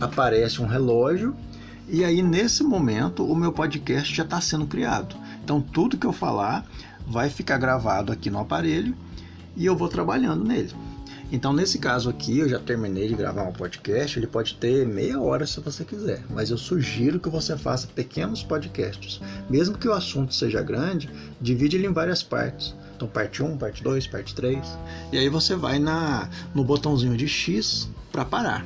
aparece um relógio e aí nesse momento o meu podcast já está sendo criado. Então tudo que eu falar vai ficar gravado aqui no aparelho e eu vou trabalhando nele. Então, nesse caso aqui, eu já terminei de gravar um podcast. Ele pode ter meia hora se você quiser, mas eu sugiro que você faça pequenos podcasts. Mesmo que o assunto seja grande, divide ele em várias partes. Então, parte 1, parte 2, parte 3. E aí você vai na, no botãozinho de X para parar.